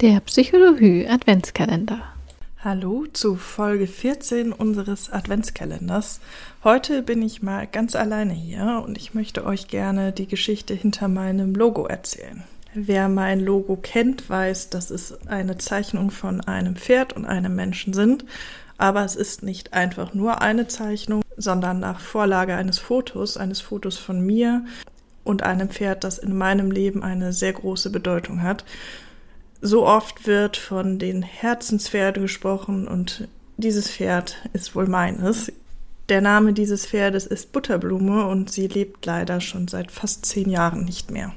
Der Psychologie Adventskalender. Hallo zu Folge 14 unseres Adventskalenders. Heute bin ich mal ganz alleine hier und ich möchte euch gerne die Geschichte hinter meinem Logo erzählen. Wer mein Logo kennt, weiß, dass es eine Zeichnung von einem Pferd und einem Menschen sind. Aber es ist nicht einfach nur eine Zeichnung, sondern nach Vorlage eines Fotos, eines Fotos von mir und einem Pferd, das in meinem Leben eine sehr große Bedeutung hat so oft wird von den Herzenspferden gesprochen und dieses Pferd ist wohl meines. Der Name dieses Pferdes ist Butterblume und sie lebt leider schon seit fast zehn Jahren nicht mehr.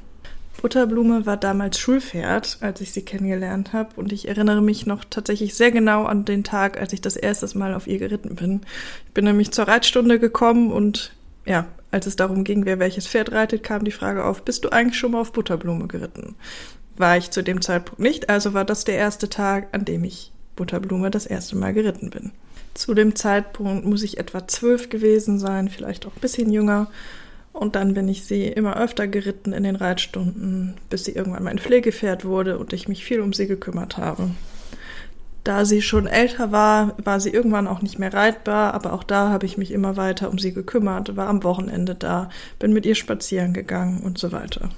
Butterblume war damals Schulpferd, als ich sie kennengelernt habe, und ich erinnere mich noch tatsächlich sehr genau an den Tag, als ich das erste Mal auf ihr geritten bin. Ich bin nämlich zur Reitstunde gekommen und ja, als es darum ging, wer welches Pferd reitet, kam die Frage auf, bist du eigentlich schon mal auf Butterblume geritten? War ich zu dem Zeitpunkt nicht, also war das der erste Tag, an dem ich Butterblume das erste Mal geritten bin. Zu dem Zeitpunkt muss ich etwa zwölf gewesen sein, vielleicht auch ein bisschen jünger. Und dann bin ich sie immer öfter geritten in den Reitstunden, bis sie irgendwann mein Pflegepferd wurde und ich mich viel um sie gekümmert habe. Da sie schon älter war, war sie irgendwann auch nicht mehr reitbar, aber auch da habe ich mich immer weiter um sie gekümmert, war am Wochenende da, bin mit ihr spazieren gegangen und so weiter.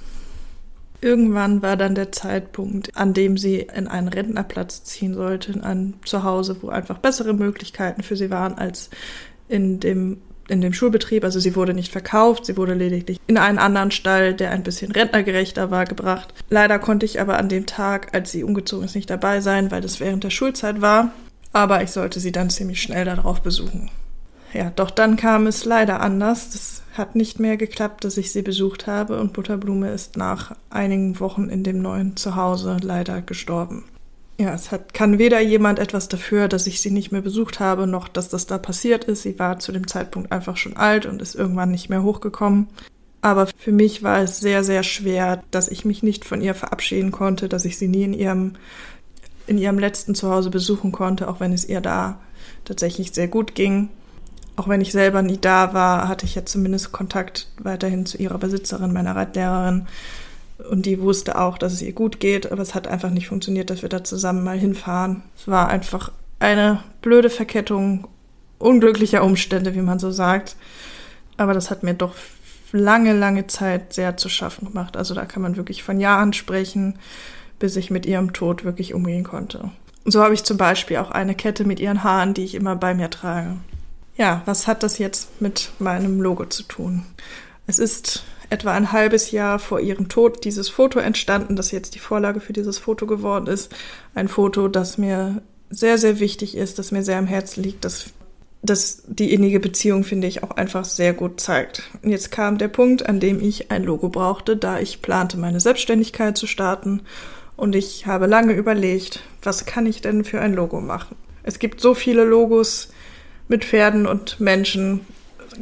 Irgendwann war dann der Zeitpunkt, an dem sie in einen Rentnerplatz ziehen sollte, in ein Zuhause, wo einfach bessere Möglichkeiten für sie waren als in dem in dem Schulbetrieb, also sie wurde nicht verkauft, sie wurde lediglich in einen anderen Stall, der ein bisschen rentnergerechter war, gebracht. Leider konnte ich aber an dem Tag, als sie umgezogen ist, nicht dabei sein, weil das während der Schulzeit war. Aber ich sollte sie dann ziemlich schnell darauf besuchen. Ja, doch dann kam es leider anders. Das hat nicht mehr geklappt, dass ich sie besucht habe und Butterblume ist nach einigen Wochen in dem neuen Zuhause leider gestorben. Ja, es hat, kann weder jemand etwas dafür, dass ich sie nicht mehr besucht habe, noch dass das da passiert ist. Sie war zu dem Zeitpunkt einfach schon alt und ist irgendwann nicht mehr hochgekommen. Aber für mich war es sehr, sehr schwer, dass ich mich nicht von ihr verabschieden konnte, dass ich sie nie in ihrem, in ihrem letzten Zuhause besuchen konnte, auch wenn es ihr da tatsächlich sehr gut ging auch wenn ich selber nie da war, hatte ich ja zumindest Kontakt weiterhin zu ihrer Besitzerin, meiner Reitlehrerin. Und die wusste auch, dass es ihr gut geht, aber es hat einfach nicht funktioniert, dass wir da zusammen mal hinfahren. Es war einfach eine blöde Verkettung unglücklicher Umstände, wie man so sagt. Aber das hat mir doch lange, lange Zeit sehr zu schaffen gemacht. Also da kann man wirklich von Jahren sprechen, bis ich mit ihrem Tod wirklich umgehen konnte. So habe ich zum Beispiel auch eine Kette mit ihren Haaren, die ich immer bei mir trage. Ja, was hat das jetzt mit meinem Logo zu tun? Es ist etwa ein halbes Jahr vor ihrem Tod dieses Foto entstanden, das jetzt die Vorlage für dieses Foto geworden ist. Ein Foto, das mir sehr, sehr wichtig ist, das mir sehr am Herzen liegt, das, das die innige Beziehung, finde ich, auch einfach sehr gut zeigt. Und jetzt kam der Punkt, an dem ich ein Logo brauchte, da ich plante, meine Selbstständigkeit zu starten. Und ich habe lange überlegt, was kann ich denn für ein Logo machen? Es gibt so viele Logos, mit Pferden und Menschen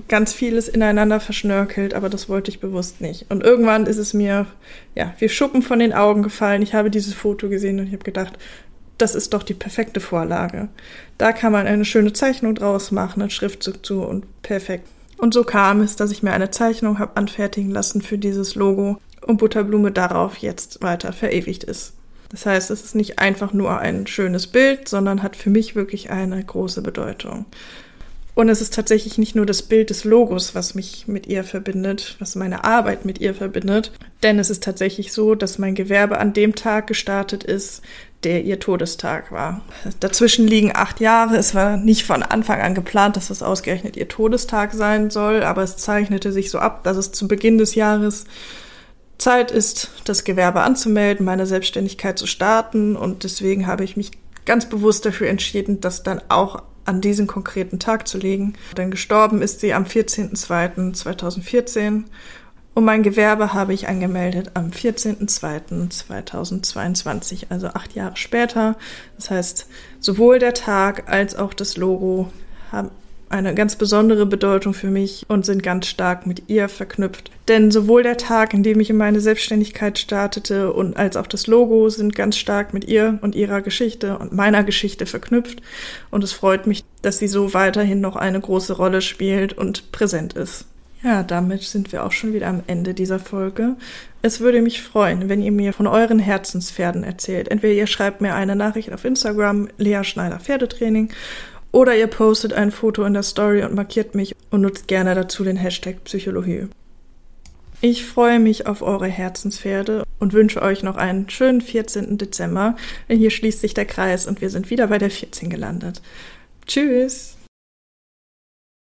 ganz vieles ineinander verschnörkelt, aber das wollte ich bewusst nicht. Und irgendwann ist es mir, ja, wie Schuppen von den Augen gefallen. Ich habe dieses Foto gesehen und ich habe gedacht, das ist doch die perfekte Vorlage. Da kann man eine schöne Zeichnung draus machen, einen Schriftzug zu und perfekt. Und so kam es, dass ich mir eine Zeichnung habe anfertigen lassen für dieses Logo und Butterblume darauf jetzt weiter verewigt ist. Das heißt, es ist nicht einfach nur ein schönes Bild, sondern hat für mich wirklich eine große Bedeutung. Und es ist tatsächlich nicht nur das Bild des Logos, was mich mit ihr verbindet, was meine Arbeit mit ihr verbindet, denn es ist tatsächlich so, dass mein Gewerbe an dem Tag gestartet ist, der ihr Todestag war. Dazwischen liegen acht Jahre. Es war nicht von Anfang an geplant, dass das ausgerechnet ihr Todestag sein soll, aber es zeichnete sich so ab, dass es zu Beginn des Jahres Zeit ist, das Gewerbe anzumelden, meine Selbstständigkeit zu starten. Und deswegen habe ich mich ganz bewusst dafür entschieden, das dann auch an diesen konkreten Tag zu legen. Denn gestorben ist sie am 14.02.2014 und mein Gewerbe habe ich angemeldet am 14.02.2022, also acht Jahre später. Das heißt, sowohl der Tag als auch das Logo haben eine ganz besondere Bedeutung für mich und sind ganz stark mit ihr verknüpft. Denn sowohl der Tag, in dem ich in meine Selbstständigkeit startete und als auch das Logo sind ganz stark mit ihr und ihrer Geschichte und meiner Geschichte verknüpft. Und es freut mich, dass sie so weiterhin noch eine große Rolle spielt und präsent ist. Ja, damit sind wir auch schon wieder am Ende dieser Folge. Es würde mich freuen, wenn ihr mir von euren Herzenspferden erzählt. Entweder ihr schreibt mir eine Nachricht auf Instagram, Lea Schneider Pferdetraining, oder ihr postet ein Foto in der Story und markiert mich und nutzt gerne dazu den Hashtag Psychologie. Ich freue mich auf eure Herzenspferde und wünsche euch noch einen schönen 14. Dezember. Denn hier schließt sich der Kreis und wir sind wieder bei der 14 gelandet. Tschüss!